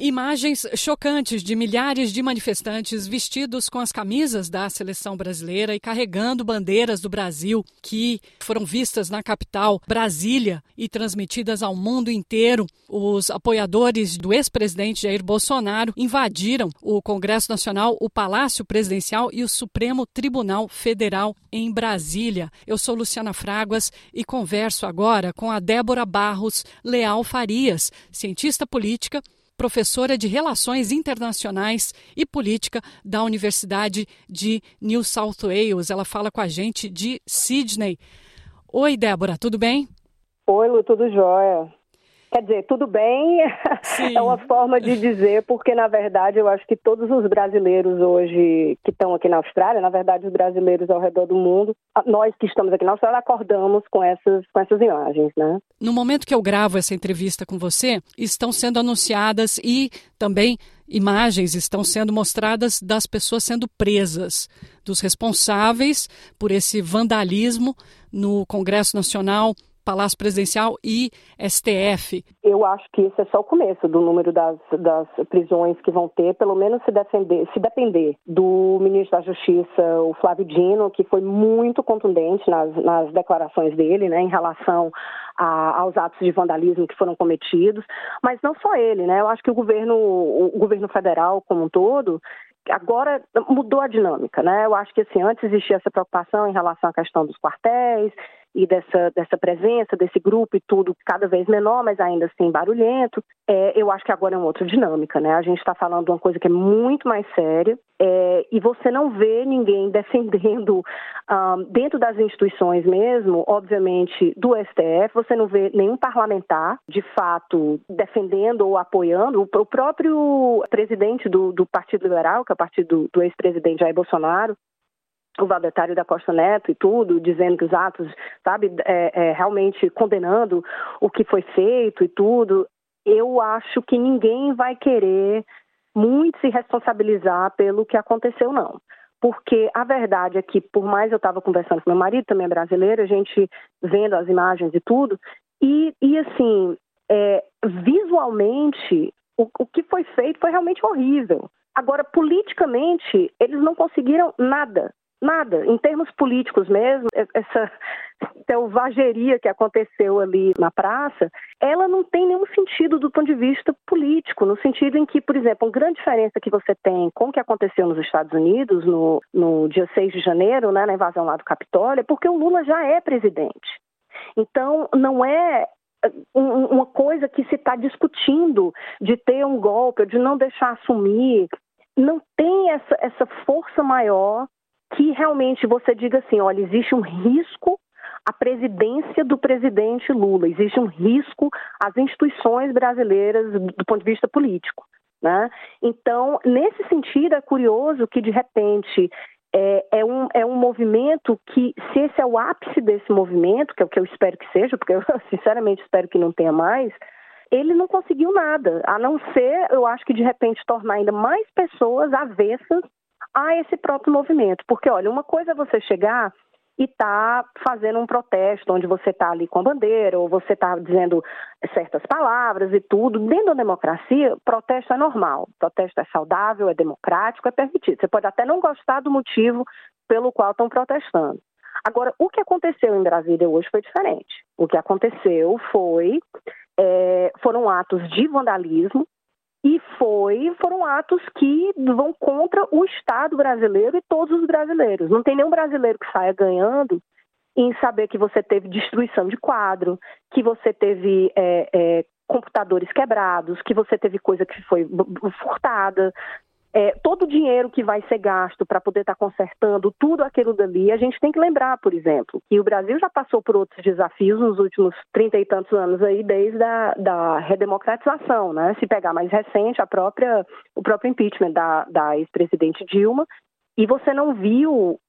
Imagens chocantes de milhares de manifestantes vestidos com as camisas da seleção brasileira e carregando bandeiras do Brasil, que foram vistas na capital, Brasília, e transmitidas ao mundo inteiro. Os apoiadores do ex-presidente Jair Bolsonaro invadiram o Congresso Nacional, o Palácio Presidencial e o Supremo Tribunal Federal em Brasília. Eu sou Luciana Fraguas e converso agora com a Débora Barros Leal Farias, cientista política professora de Relações Internacionais e Política da Universidade de New South Wales. Ela fala com a gente de Sydney. Oi, Débora, tudo bem? Oi, Lu, tudo jóia. Quer dizer, tudo bem Sim. é uma forma de dizer, porque na verdade eu acho que todos os brasileiros hoje que estão aqui na Austrália, na verdade os brasileiros ao redor do mundo, nós que estamos aqui na Austrália acordamos com essas, com essas imagens, né? No momento que eu gravo essa entrevista com você, estão sendo anunciadas e também imagens estão sendo mostradas das pessoas sendo presas, dos responsáveis por esse vandalismo no Congresso Nacional Palácio Presidencial e STF. Eu acho que esse é só o começo do número das, das prisões que vão ter, pelo menos se, defender, se depender do ministro da Justiça, o Flávio Dino, que foi muito contundente nas, nas declarações dele, né, em relação a, aos atos de vandalismo que foram cometidos, mas não só ele, né? Eu acho que o governo, o governo federal como um todo agora mudou a dinâmica, né? Eu acho que assim, antes existia essa preocupação em relação à questão dos quartéis e dessa, dessa presença desse grupo e tudo cada vez menor, mas ainda assim barulhento. É, eu acho que agora é uma outra dinâmica, né? A gente está falando de uma coisa que é muito mais séria é, e você não vê ninguém defendendo um, dentro das instituições mesmo, obviamente do STF, você não vê nenhum parlamentar de fato defendendo ou apoiando o, próprio presidente do, do Partido Liberal, que é o partido do, do ex-presidente Jair Bolsonaro, o Valdetário da Costa Neto e tudo, dizendo que os atos, sabe, é, é, realmente condenando o que foi feito e tudo, eu acho que ninguém vai querer muito se responsabilizar pelo que aconteceu, não. Porque a verdade é que, por mais eu estava conversando com meu marido, também é brasileiro, a gente vendo as imagens e tudo, e, e assim, é, visualmente, o, o que foi feito foi realmente horrível. Agora, politicamente, eles não conseguiram nada. Nada. Em termos políticos mesmo, essa selvageria que aconteceu ali na praça, ela não tem nenhum sentido do ponto de vista político, no sentido em que, por exemplo, uma grande diferença que você tem com o que aconteceu nos Estados Unidos no, no dia 6 de janeiro, né, na invasão lá do Capitólio, é porque o Lula já é presidente. Então, não é uma coisa que se está discutindo de ter um golpe, de não deixar assumir, não tem essa, essa força maior que realmente você diga assim, olha, existe um risco à presidência do presidente Lula, existe um risco às instituições brasileiras do ponto de vista político. Né? Então, nesse sentido, é curioso que, de repente, é, é, um, é um movimento que, se esse é o ápice desse movimento, que é o que eu espero que seja, porque eu sinceramente espero que não tenha mais, ele não conseguiu nada, a não ser, eu acho que de repente tornar ainda mais pessoas avessas a esse próprio movimento. Porque, olha, uma coisa é você chegar e tá fazendo um protesto onde você está ali com a bandeira ou você está dizendo certas palavras e tudo. Dentro da democracia, protesto é normal, protesto é saudável, é democrático, é permitido. Você pode até não gostar do motivo pelo qual estão protestando. Agora, o que aconteceu em Brasília hoje foi diferente. O que aconteceu foi é, foram atos de vandalismo e foi, foram atos que vão contra o Estado brasileiro e todos os brasileiros. Não tem nenhum brasileiro que saia ganhando em saber que você teve destruição de quadro, que você teve é, é, computadores quebrados, que você teve coisa que foi furtada, é, todo o dinheiro que vai ser gasto para poder estar tá consertando tudo aquilo dali, a gente tem que lembrar, por exemplo, que o Brasil já passou por outros desafios nos últimos trinta e tantos anos aí, desde a da redemocratização, né? Se pegar mais recente, a própria, o próprio impeachment da, da ex-presidente Dilma, e você não viu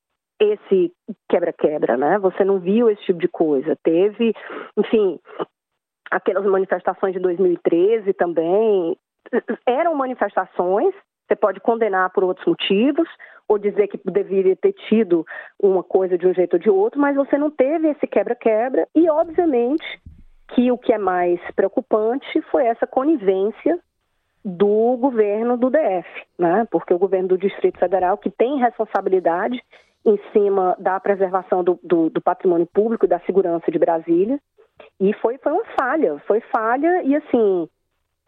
esse quebra-quebra, né? Você não viu esse tipo de coisa. Teve, enfim, aquelas manifestações de 2013 também, eram manifestações você pode condenar por outros motivos, ou dizer que deveria ter tido uma coisa de um jeito ou de outro, mas você não teve esse quebra-quebra, e obviamente que o que é mais preocupante foi essa conivência do governo do DF, né? Porque o governo do Distrito Federal, que tem responsabilidade em cima da preservação do, do, do patrimônio público e da segurança de Brasília, e foi, foi uma falha, foi falha e assim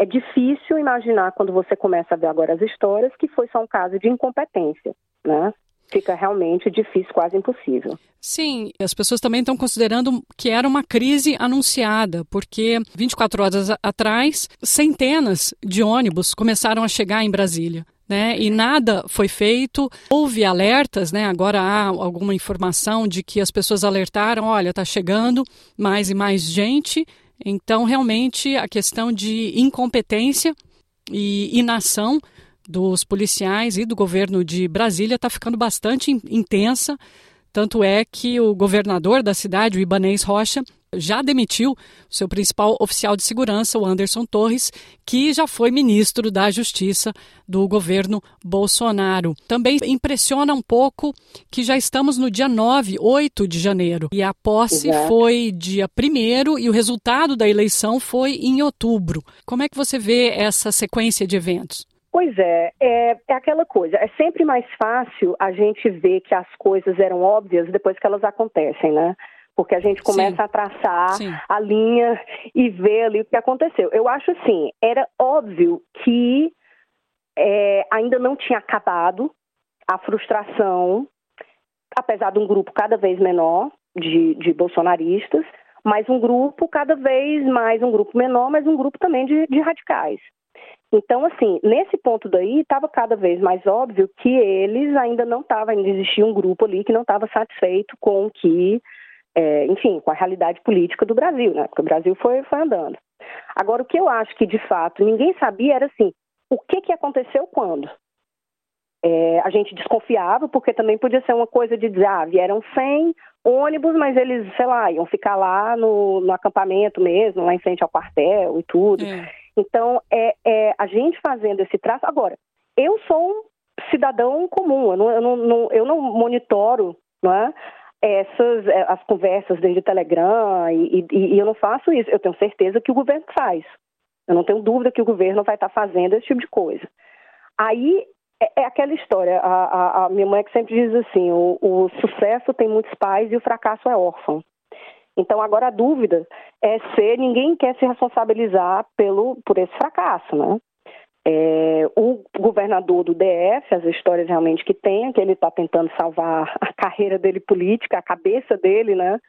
é difícil imaginar quando você começa a ver agora as histórias que foi só um caso de incompetência, né? Fica realmente difícil, quase impossível. Sim, as pessoas também estão considerando que era uma crise anunciada, porque 24 horas atrás, centenas de ônibus começaram a chegar em Brasília. Né, e nada foi feito. Houve alertas, né? Agora há alguma informação de que as pessoas alertaram: olha, está chegando mais e mais gente. Então, realmente, a questão de incompetência e inação dos policiais e do governo de Brasília está ficando bastante intensa. Tanto é que o governador da cidade, o Ibanês Rocha, já demitiu seu principal oficial de segurança, o Anderson Torres, que já foi ministro da Justiça do governo Bolsonaro. Também impressiona um pouco que já estamos no dia 9, 8 de janeiro, e a posse Exato. foi dia 1 e o resultado da eleição foi em outubro. Como é que você vê essa sequência de eventos? Pois é, é, é, aquela coisa. É sempre mais fácil a gente ver que as coisas eram óbvias depois que elas acontecem, né? Porque a gente começa Sim. a traçar Sim. a linha e ver ali o que aconteceu. Eu acho assim, era óbvio que é, ainda não tinha acabado a frustração, apesar de um grupo cada vez menor de, de bolsonaristas, mas um grupo cada vez mais, um grupo menor, mas um grupo também de, de radicais. Então, assim, nesse ponto daí, estava cada vez mais óbvio que eles ainda não estavam, ainda existia um grupo ali que não estava satisfeito com o que, é, enfim, com a realidade política do Brasil, né? Porque o Brasil foi, foi andando. Agora, o que eu acho que, de fato, ninguém sabia era, assim, o que, que aconteceu quando? É, a gente desconfiava, porque também podia ser uma coisa de dizer, ah, vieram 100 ônibus, mas eles, sei lá, iam ficar lá no, no acampamento mesmo, lá em frente ao quartel e tudo. É. Então, é, é, a gente fazendo esse traço. Agora, eu sou um cidadão comum, eu não, eu não, eu não monitoro não é, essas é, as conversas desde Telegram e, e, e, eu não faço isso. Eu tenho certeza que o governo faz. Eu não tenho dúvida que o governo vai estar fazendo esse tipo de coisa. Aí é, é aquela história. A, a, a, minha mãe é que sempre diz assim: o, o sucesso tem muitos pais e o fracasso é órfão. Então, agora a dúvida é se ninguém quer se responsabilizar pelo, por esse fracasso, né? É, o governador do DF, as histórias realmente que tem, que ele está tentando salvar a carreira dele política, a cabeça dele, né?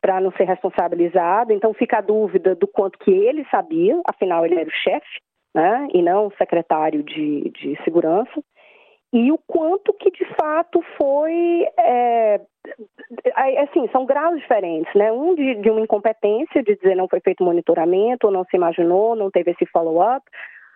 Para não ser responsabilizado. Então fica a dúvida do quanto que ele sabia, afinal ele era o chefe, né? E não o secretário de, de segurança e o quanto que de fato foi é, assim são graus diferentes né? Um de, de, uma incompetência de dizer não foi feito monitoramento não se imaginou não teve esse follow up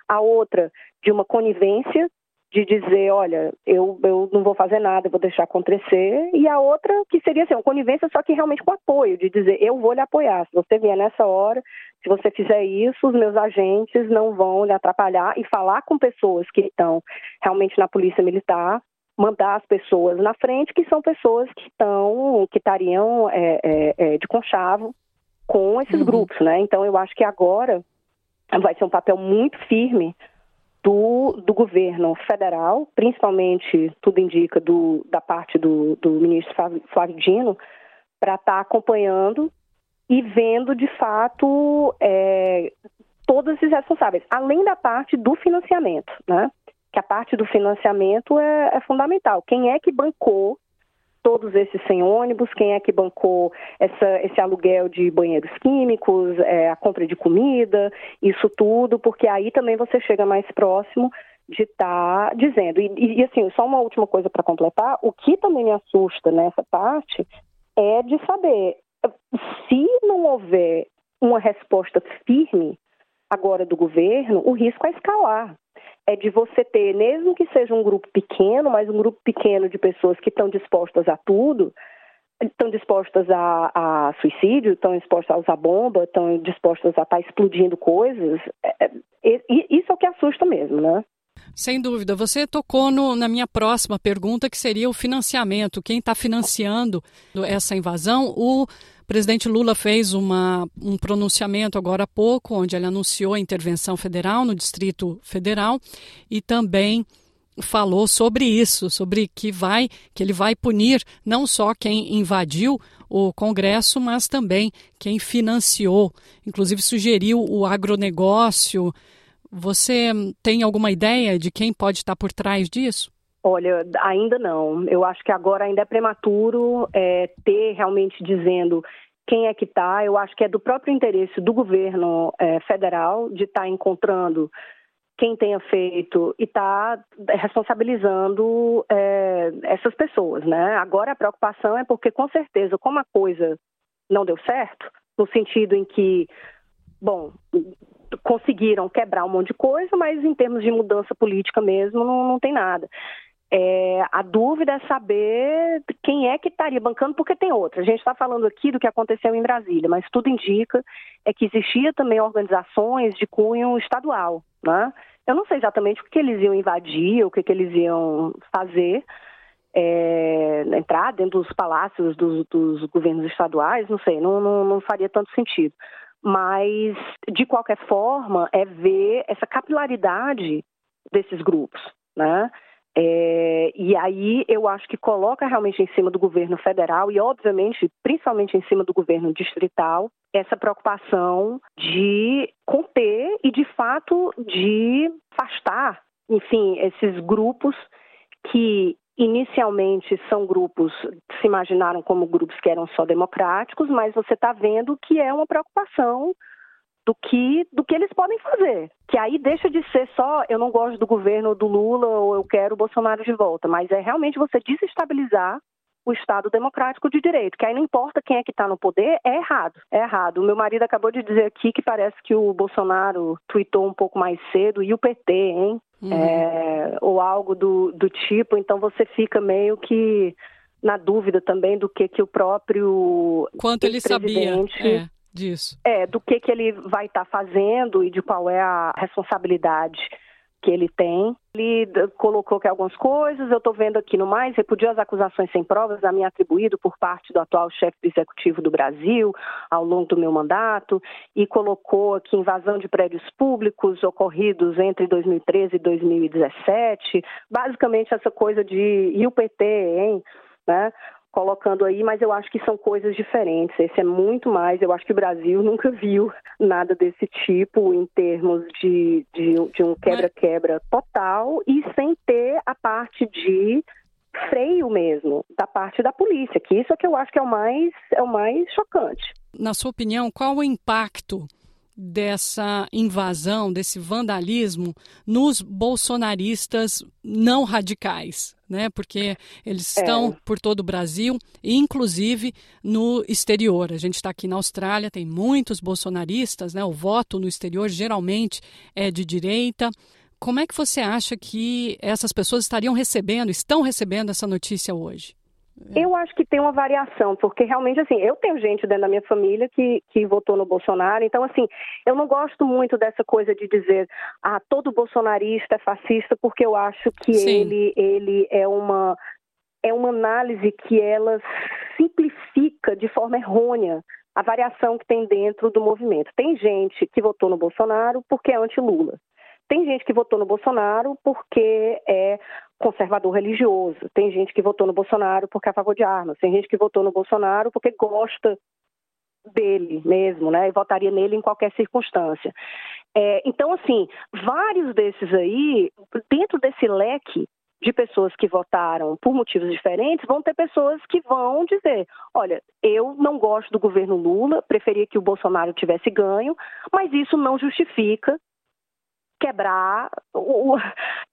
a outra de uma conivência de dizer, olha, eu, eu não vou fazer nada, eu vou deixar acontecer, e a outra que seria assim, uma conivência, só que realmente com apoio, de dizer, eu vou lhe apoiar, se você vier nessa hora, se você fizer isso, os meus agentes não vão lhe atrapalhar, e falar com pessoas que estão realmente na polícia militar, mandar as pessoas na frente, que são pessoas que estão, que estariam é, é, é, de conchavo com esses uhum. grupos, né? Então eu acho que agora vai ser um papel muito firme do, do governo federal, principalmente, tudo indica, do, da parte do, do ministro Flávio Dino, para estar tá acompanhando e vendo, de fato, é, todos esses responsáveis, além da parte do financiamento, né? Que a parte do financiamento é, é fundamental. Quem é que bancou todos esses 100 ônibus, quem é que bancou essa, esse aluguel de banheiros químicos, é, a compra de comida, isso tudo, porque aí também você chega mais próximo de estar tá dizendo. E, e, assim, só uma última coisa para completar, o que também me assusta nessa parte é de saber se não houver uma resposta firme agora do governo, o risco é escalar é de você ter, mesmo que seja um grupo pequeno, mas um grupo pequeno de pessoas que estão dispostas a tudo, estão dispostas a, a suicídio, estão dispostas a usar bomba, estão dispostas a estar tá explodindo coisas, é, é, isso é o que assusta mesmo, né? Sem dúvida. Você tocou no, na minha próxima pergunta, que seria o financiamento. Quem está financiando essa invasão? O O presidente Lula fez uma, um pronunciamento agora há pouco, onde ele anunciou a intervenção federal no Distrito Federal e também falou sobre isso, sobre que vai que ele vai punir não só quem invadiu o Congresso, mas também quem financiou, inclusive sugeriu o agronegócio. Você tem alguma ideia de quem pode estar por trás disso? Olha, ainda não. Eu acho que agora ainda é prematuro é, ter realmente dizendo quem é que está. Eu acho que é do próprio interesse do governo é, federal de estar tá encontrando quem tenha feito e está responsabilizando é, essas pessoas, né? Agora a preocupação é porque, com certeza, como a coisa não deu certo, no sentido em que, bom, conseguiram quebrar um monte de coisa, mas em termos de mudança política mesmo, não, não tem nada. É, a dúvida é saber quem é que estaria bancando, porque tem outra. A gente está falando aqui do que aconteceu em Brasília, mas tudo indica é que existia também organizações de cunho estadual. Né? Eu não sei exatamente o que eles iam invadir, o que, que eles iam fazer, é, entrar dentro dos palácios dos, dos governos estaduais, não sei, não, não, não faria tanto sentido. Mas, de qualquer forma, é ver essa capilaridade desses grupos, né? É, e aí eu acho que coloca realmente em cima do governo federal e, obviamente, principalmente em cima do governo distrital, essa preocupação de conter e, de fato, de afastar, enfim, esses grupos que inicialmente são grupos, se imaginaram como grupos que eram só democráticos, mas você está vendo que é uma preocupação do que, do que eles podem fazer. Que aí deixa de ser só eu não gosto do governo do Lula ou eu quero o Bolsonaro de volta, mas é realmente você desestabilizar o Estado democrático de direito, que aí não importa quem é que está no poder, é errado, é errado. O meu marido acabou de dizer aqui que parece que o Bolsonaro tweetou um pouco mais cedo, e o PT, hein? Uhum. É, ou algo do, do tipo, então você fica meio que na dúvida também do que, que o próprio quanto ele sabia é disso. É, do que, que ele vai estar tá fazendo e de qual é a responsabilidade que ele tem. Ele colocou que algumas coisas, eu estou vendo aqui no mais, repudiou as acusações sem provas a mim atribuído por parte do atual chefe executivo do Brasil ao longo do meu mandato e colocou aqui invasão de prédios públicos ocorridos entre 2013 e 2017. Basicamente essa coisa de e o PT, hein? Né? Colocando aí, mas eu acho que são coisas diferentes. Esse é muito mais. Eu acho que o Brasil nunca viu nada desse tipo em termos de, de, de um quebra-quebra total e sem ter a parte de freio mesmo da parte da polícia, que isso é que eu acho que é o mais é o mais chocante. Na sua opinião, qual o impacto dessa invasão, desse vandalismo nos bolsonaristas não radicais, né? Porque eles é. estão por todo o Brasil, inclusive no exterior. A gente está aqui na Austrália, tem muitos bolsonaristas, né? O voto no exterior geralmente é de direita. Como é que você acha que essas pessoas estariam recebendo, estão recebendo essa notícia hoje? É. Eu acho que tem uma variação, porque realmente, assim, eu tenho gente dentro da minha família que, que votou no Bolsonaro, então, assim, eu não gosto muito dessa coisa de dizer, ah, todo bolsonarista é fascista, porque eu acho que ele, ele é uma é uma análise que ela simplifica de forma errônea a variação que tem dentro do movimento. Tem gente que votou no Bolsonaro porque é anti-Lula. Tem gente que votou no Bolsonaro porque é conservador religioso. Tem gente que votou no Bolsonaro porque é a favor de armas. Tem gente que votou no Bolsonaro porque gosta dele mesmo, né? E votaria nele em qualquer circunstância. É, então, assim, vários desses aí, dentro desse leque de pessoas que votaram por motivos diferentes, vão ter pessoas que vão dizer: olha, eu não gosto do governo Lula, preferia que o Bolsonaro tivesse ganho, mas isso não justifica quebrar o,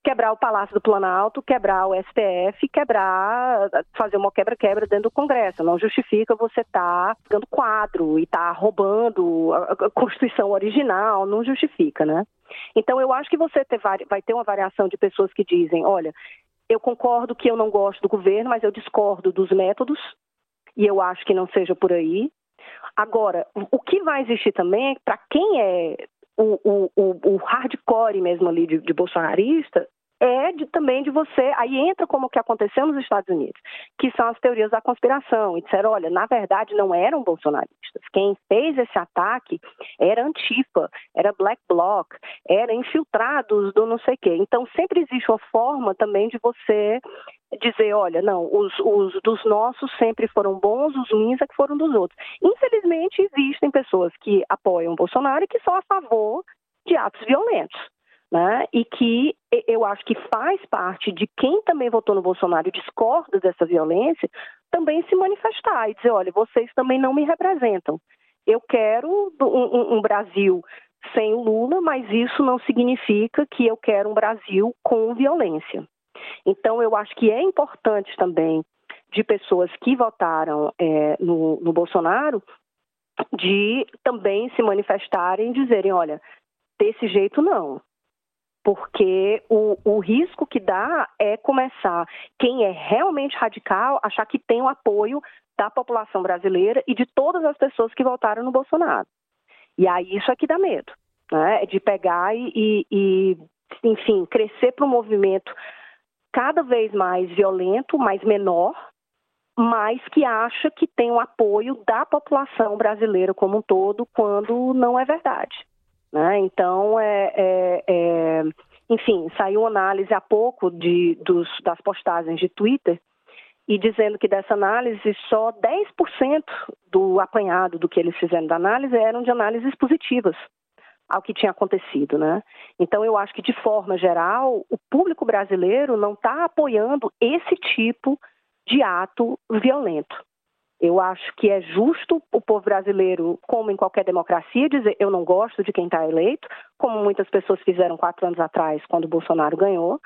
quebrar o Palácio do Planalto, quebrar o STF, quebrar, fazer uma quebra-quebra dentro do Congresso. Não justifica você estar tá dando quadro e estar tá roubando a Constituição original, não justifica, né? Então eu acho que você ter, vai ter uma variação de pessoas que dizem, olha, eu concordo que eu não gosto do governo, mas eu discordo dos métodos e eu acho que não seja por aí. Agora, o que vai existir também é para quem é o, o, o, hardcore mesmo ali de, de bolsonarista é de, também de você. Aí entra como que aconteceu nos Estados Unidos, que são as teorias da conspiração. E disseram: olha, na verdade não eram bolsonaristas. Quem fez esse ataque era Antifa, era Black Bloc, era infiltrados do não sei o quê. Então sempre existe uma forma também de você dizer, olha, não, os, os, dos nossos sempre foram bons, os ruins é que foram dos outros. Infelizmente, existem pessoas que apoiam Bolsonaro e que são a favor de atos violentos né? E que eu acho que faz parte de quem também votou no Bolsonaro e discorda dessa violência, também se manifestar e dizer, olha, vocês também não me representam. Eu quero um, um Brasil sem o Lula, mas isso não significa que eu quero um Brasil com violência. Então, eu acho que é importante também de pessoas que votaram é, no, no Bolsonaro de também se manifestarem e dizerem, olha, desse jeito não porque o, o risco que dá é começar quem é realmente radical achar que tem o apoio da população brasileira e de todas as pessoas que votaram no Bolsonaro. E aí isso é que dá medo, né? É de pegar e, e enfim, crescer para um movimento cada vez mais violento, mais menor, mas que acha que tem o apoio da população brasileira como um todo, quando não é verdade. Né? Então, é, é, é, enfim, saiu uma análise há pouco de, dos, das postagens de Twitter e dizendo que dessa análise só 10% do apanhado do que eles fizeram da análise eram de análises positivas ao que tinha acontecido, né? Então eu acho que de forma geral o público brasileiro não está apoiando esse tipo de ato violento. Eu acho que é justo o povo brasileiro, como em qualquer democracia, dizer eu não gosto de quem está eleito, como muitas pessoas fizeram quatro anos atrás, quando o Bolsonaro ganhou,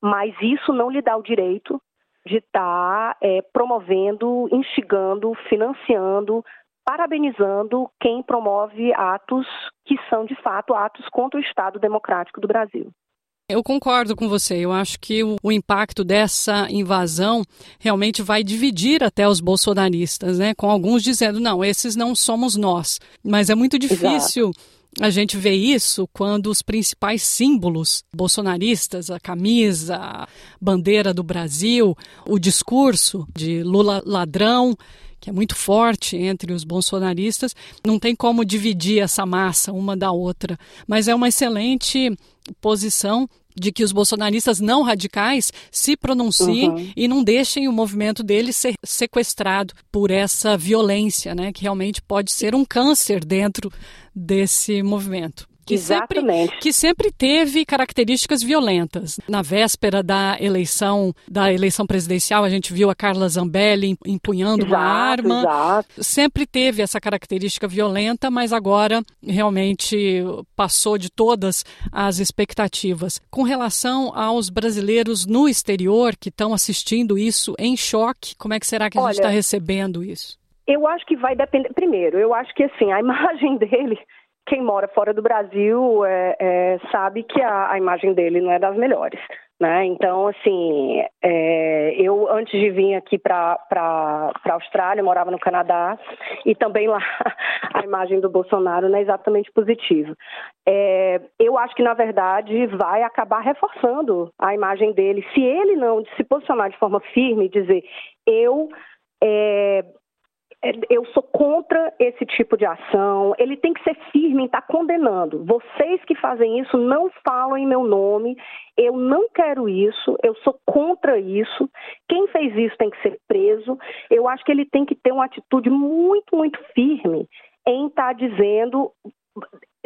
mas isso não lhe dá o direito de estar tá, é, promovendo, instigando, financiando, parabenizando quem promove atos que são, de fato, atos contra o Estado democrático do Brasil. Eu concordo com você. Eu acho que o, o, impacto dessa invasão realmente vai dividir até os bolsonaristas, né? Com alguns dizendo, não, esses não somos nós. Mas é muito difícil. Exato. A gente vê isso quando os principais símbolos bolsonaristas, a camisa, a bandeira do Brasil, o discurso de Lula ladrão, que é muito forte entre os bolsonaristas, não tem como dividir essa massa uma da outra. Mas é uma excelente posição de que os bolsonaristas não radicais se pronunciem uhum. e não deixem o movimento deles ser sequestrado por essa violência, né, que realmente pode ser um câncer dentro desse movimento que Exatamente. sempre, que sempre teve características violentas. Na véspera da eleição, da eleição presidencial, a gente viu a Carla Zambelli empunhando exato, uma arma. Exato. Sempre teve essa característica violenta, mas agora realmente passou de todas as expectativas. Com relação aos brasileiros no exterior que estão assistindo isso em choque, como é que será que a gente está recebendo isso? Eu acho que vai depender. Primeiro, eu acho que assim, a imagem dele quem mora fora do Brasil é, é, sabe que a, a, imagem dele não é das melhores. Né? Então, assim, é, eu antes de vir aqui para a Austrália, morava no Canadá, e também lá a imagem do Bolsonaro não é exatamente positiva. É, eu acho que, na verdade, vai acabar reforçando a imagem dele. Se ele não se posicionar de forma firme e dizer eu é, eu sou contra esse tipo de ação. Ele tem que ser firme em estar tá condenando. Vocês que fazem isso não falam em meu nome. Eu não quero isso. Eu sou contra isso. Quem fez isso tem que ser preso. Eu acho que ele tem que ter uma atitude muito, muito firme em estar tá dizendo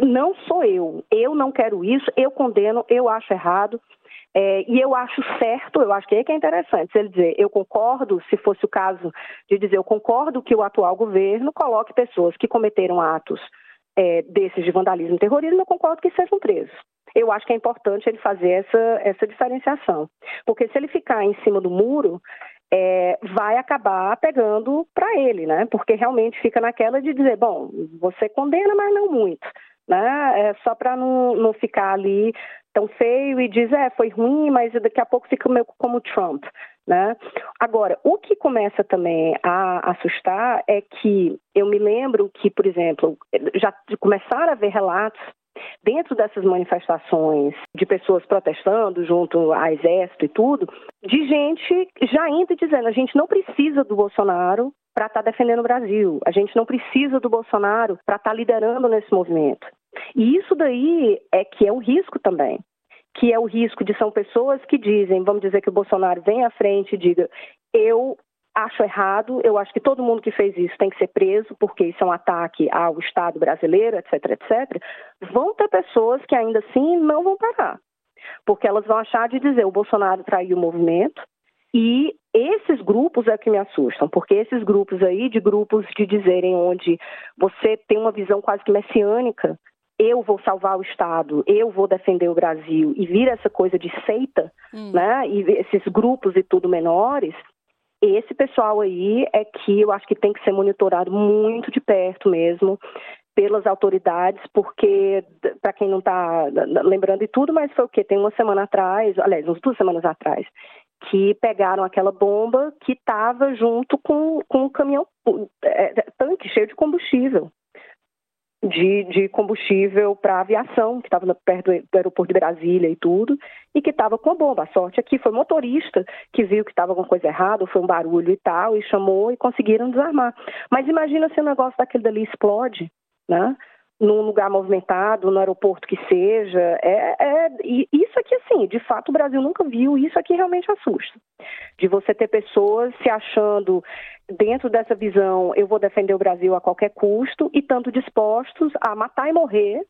não sou eu. Eu não quero isso. Eu condeno. Eu acho errado. É, e eu acho certo, eu acho que é que é interessante, se ele dizer, eu concordo, se fosse o caso de dizer, eu concordo que o atual governo coloque pessoas que cometeram atos é, desses de vandalismo e terrorismo, eu concordo que sejam presos. Eu acho que é importante ele fazer essa, essa diferenciação. Porque se ele ficar em cima do muro, é, vai acabar pegando para ele, né? Porque realmente fica naquela de dizer, bom, você condena, mas não muito né? É só para não, não ficar ali tão feio e diz, é, foi ruim, mas daqui a pouco fica meio como Trump, né? Agora, o que começa também a assustar é que eu me lembro que, por exemplo, já começaram a haver relatos dentro dessas manifestações de pessoas protestando junto ao exército e tudo, de gente já indo dizendo a gente não precisa do Bolsonaro para estar tá defendendo o Brasil, a gente não precisa do Bolsonaro para estar tá liderando nesse movimento. E isso daí é que é o risco também que é o risco de são pessoas que dizem, vamos dizer que o Bolsonaro vem à frente e diga, eu acho errado, eu acho que todo mundo que fez isso tem que ser preso, porque isso é um ataque ao Estado brasileiro, etc, etc. Vão ter pessoas que ainda assim não vão parar, porque elas vão achar de dizer o Bolsonaro traiu o movimento, e esses grupos é que me assustam, porque esses grupos aí, de grupos de dizerem onde você tem uma visão quase que messiânica eu vou salvar o Estado, eu vou defender o Brasil, e vira essa coisa de seita, hum. né? E esses grupos e tudo menores, esse pessoal aí é que eu acho que tem que ser monitorado muito de perto mesmo pelas autoridades, porque, para quem não está lembrando de tudo, mas foi o quê? Tem uma semana atrás, aliás, umas duas semanas atrás, que pegaram aquela bomba que estava junto com, com um caminhão, é, é, tanque cheio de combustível de, de combustível para aviação, que estava perto do aeroporto de Brasília e tudo, e que estava com a bomba. A sorte aqui foi o motorista que viu que estava alguma coisa errada, foi um barulho e tal, e chamou e conseguiram desarmar. Mas imagina se o negócio daquele dali explode, né? Num lugar movimentado, no aeroporto que seja. É, é, isso aqui, assim, de fato o Brasil nunca viu, isso aqui realmente assusta. De você ter pessoas se achando dentro dessa visão, eu vou defender o Brasil a qualquer custo, e tanto dispostos a matar e morrer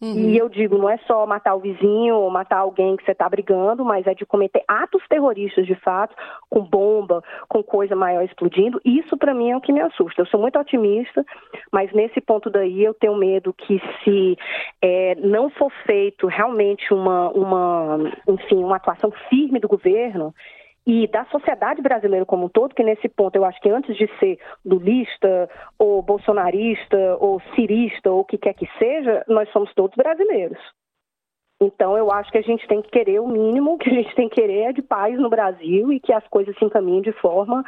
Uhum. E eu digo, não é só matar o vizinho ou matar alguém que você está brigando, mas é de cometer atos terroristas de fato, com bomba, com coisa maior explodindo. Isso para mim é o que me assusta. Eu sou muito otimista, mas nesse ponto daí eu tenho medo que se é, não for feito realmente uma, uma, enfim, uma atuação firme do governo, e da sociedade brasileira como um todo, que nesse ponto eu acho que antes de ser lulista ou bolsonarista ou cirista ou o que quer que seja, nós somos todos brasileiros. Então eu acho que a gente tem que querer o mínimo que a gente tem que querer é de paz no Brasil e que as coisas se encaminhem de forma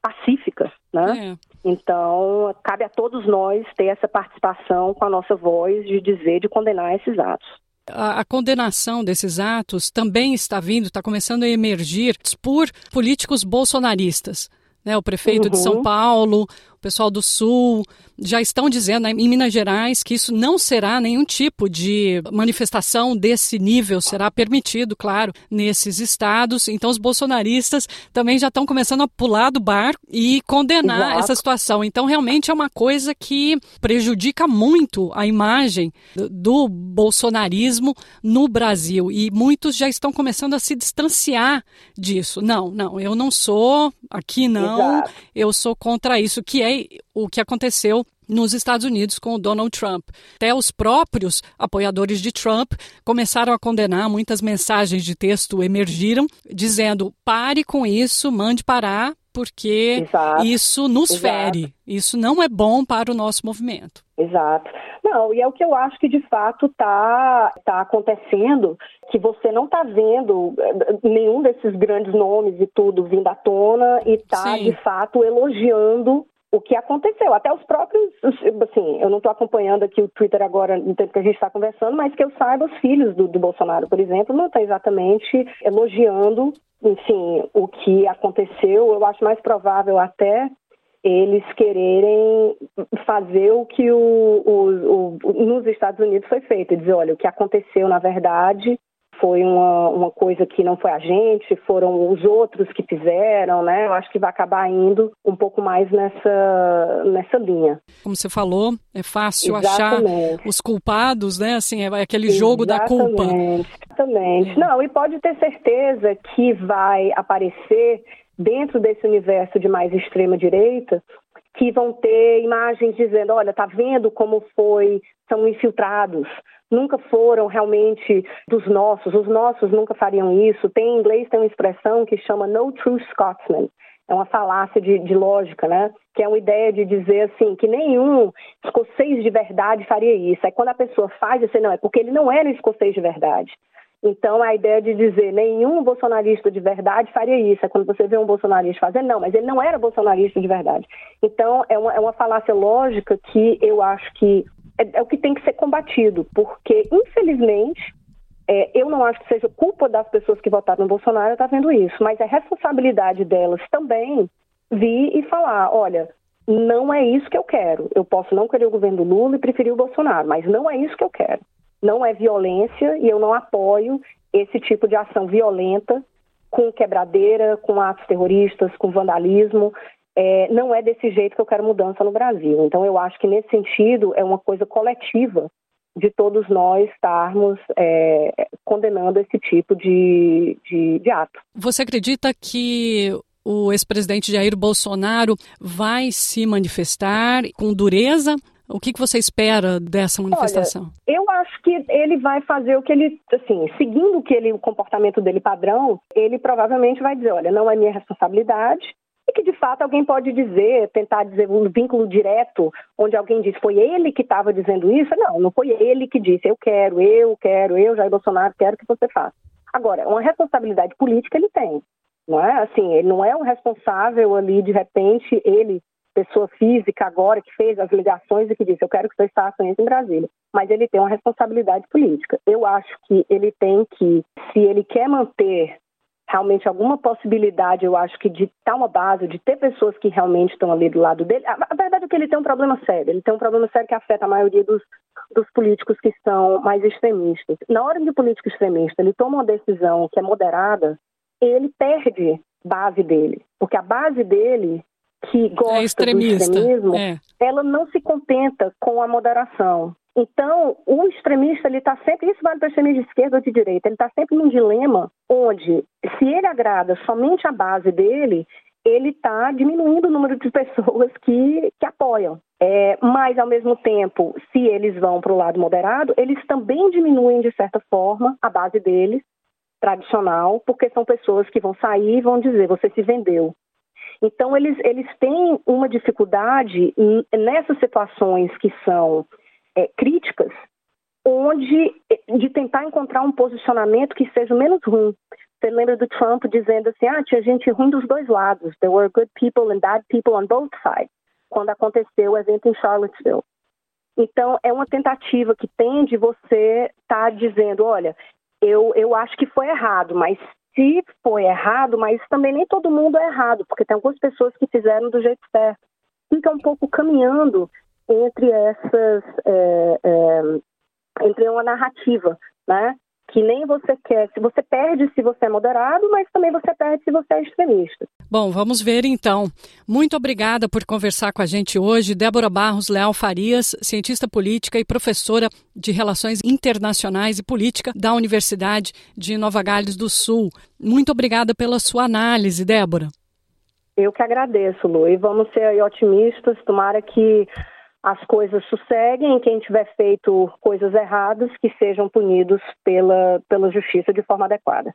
pacífica, né? É. Então cabe a todos nós ter essa participação com a nossa voz de dizer, de condenar esses atos a, a, condenação desses atos também está vindo, está começando a emergir por políticos bolsonaristas. Né, o prefeito uhum. de São uhum. Paulo, pessoal do Sul já estão dizendo né, em Minas Gerais que isso não será nenhum tipo de manifestação desse nível, será permitido, claro, nesses estados. Então, os bolsonaristas também já estão começando a pular do bar e condenar Exato. essa situação. Então, realmente é uma coisa que prejudica muito a imagem do bolsonarismo no Brasil. E muitos já estão começando a se distanciar disso. Não, não, eu não sou, aqui não, Exato. eu sou contra isso, que é o que aconteceu nos Estados Unidos com o Donald Trump. Até os próprios apoiadores de Trump começaram a condenar, muitas mensagens de texto emergiram dizendo: pare com isso, mande parar, porque Exato. isso nos Exato. fere, isso não é bom para o nosso movimento. Exato. Não, e é o que eu acho que de fato está tá acontecendo, que você não está vendo eh, nenhum desses grandes nomes e tudo vindo à tona e está de fato elogiando o que aconteceu. Até os próprios, assim, eu não estou acompanhando aqui o Twitter agora no tempo que a gente está conversando, mas que eu saiba, os filhos do, do Bolsonaro, por exemplo, não estão exatamente elogiando, enfim, o que aconteceu. Eu acho mais provável até eles quererem fazer o que o, o, o, nos Estados Unidos foi feito, dizer, olha, o que aconteceu na verdade foi uma, uma coisa que não foi a gente, foram os outros que fizeram, né? Eu acho que vai acabar indo um pouco mais nessa, nessa linha. Como você falou, é fácil Exatamente. achar os culpados, né? Assim, é aquele jogo da culpa. Exatamente. É. Não, e pode ter certeza que vai aparecer dentro desse universo de mais extrema direita que vão ter imagens dizendo, olha, tá vendo como foi, são infiltrados, nunca foram realmente dos nossos, os nossos nunca fariam isso. Tem em inglês tem uma expressão que chama no true Scotsman. É uma falácia de, de lógica, né? Que é uma ideia de dizer assim que nenhum escocês de verdade faria isso. Aí quando a pessoa faz, você não é porque ele não era escocês de verdade. Então, a ideia de dizer nenhum bolsonarista de verdade faria isso. É quando você vê um bolsonarista fazendo, não, mas ele não era bolsonarista de verdade. Então, é uma, é uma falácia lógica que eu acho que é, é o que tem que ser combatido, porque, infelizmente, é, eu não acho que seja culpa das pessoas que votaram no Bolsonaro estar vendo isso, mas é responsabilidade delas também vir e falar: olha, não é isso que eu quero. Eu posso não querer o governo do Lula e preferir o Bolsonaro, mas não é isso que eu quero. Não é violência e eu não apoio esse tipo de ação violenta com quebradeira, com atos terroristas, com vandalismo. É, não é desse jeito que eu quero mudança no Brasil. Então, eu acho que nesse sentido é uma coisa coletiva de todos nós estarmos é, condenando esse tipo de, de, de ato. Você acredita que o ex-presidente Jair Bolsonaro vai se manifestar com dureza? O que, que você espera dessa manifestação? Olha, eu acho que ele vai fazer o que ele, assim, seguindo o que ele, o comportamento dele padrão, ele provavelmente vai dizer, olha, não é minha responsabilidade, e que de fato alguém pode dizer, tentar dizer um vínculo direto, onde alguém diz foi ele que estava dizendo isso. Não, não foi ele que disse, eu quero, eu quero, eu, Jair Bolsonaro, quero que você faça. Agora, uma responsabilidade política ele tem, não é? Assim, ele não é um responsável ali, de repente, ele, pessoa física agora, que fez as ligações e que disse, eu quero que você faça isso em Brasília. Mas ele tem uma responsabilidade política. Eu acho que ele tem que, se ele quer manter realmente alguma possibilidade, eu acho que de estar uma base, de ter pessoas que realmente estão ali do lado dele. A, verdade é que ele tem um problema sério. Ele tem um problema sério que afeta a maioria dos, dos políticos que são mais extremistas. Na hora de político extremista, ele toma uma decisão que é moderada, ele perde base dele, porque a base dele que gosta é do extremismo, é. ela não se contenta com a moderação. Então, o extremista, ele está sempre, isso vale para o extremista de esquerda ou de direita, ele está sempre num dilema onde, se ele agrada somente a base dele, ele está diminuindo o número de pessoas que, que apoiam. É, mas, ao mesmo tempo, se eles vão para o lado moderado, eles também diminuem, de certa forma, a base deles, tradicional, porque são pessoas que vão sair e vão dizer: você se vendeu. Então, eles, eles têm uma dificuldade nessas situações que são é, críticas, onde é, de tentar encontrar um posicionamento que seja menos ruim. Você lembra do Trump dizendo assim, ah, tinha gente ruim dos dois lados. There were good people and bad people on both sides. Quando aconteceu o evento em Charlottesville. Então, é uma tentativa que tem de você estar tá dizendo, olha, eu, eu acho que foi errado, mas se foi errado, mas também nem todo mundo é errado, porque tem algumas pessoas que fizeram do jeito certo. Fica um pouco caminhando entre essas, é, é, entre uma narrativa, né? Que nem você quer, se você perde se você é moderado, mas também você perde se você é extremista. Bom, vamos ver então. Muito obrigada por conversar com a gente hoje, Débora Barros Leal Farias, cientista política e professora de Relações Internacionais e Política da Universidade de Nova Gales do Sul. Muito obrigada pela sua análise, Débora. Eu que agradeço, Lu, e vamos ser otimistas, tomara que as coisas sosseguem, quem tiver feito coisas erradas, que sejam punidos pela, pela justiça de forma adequada.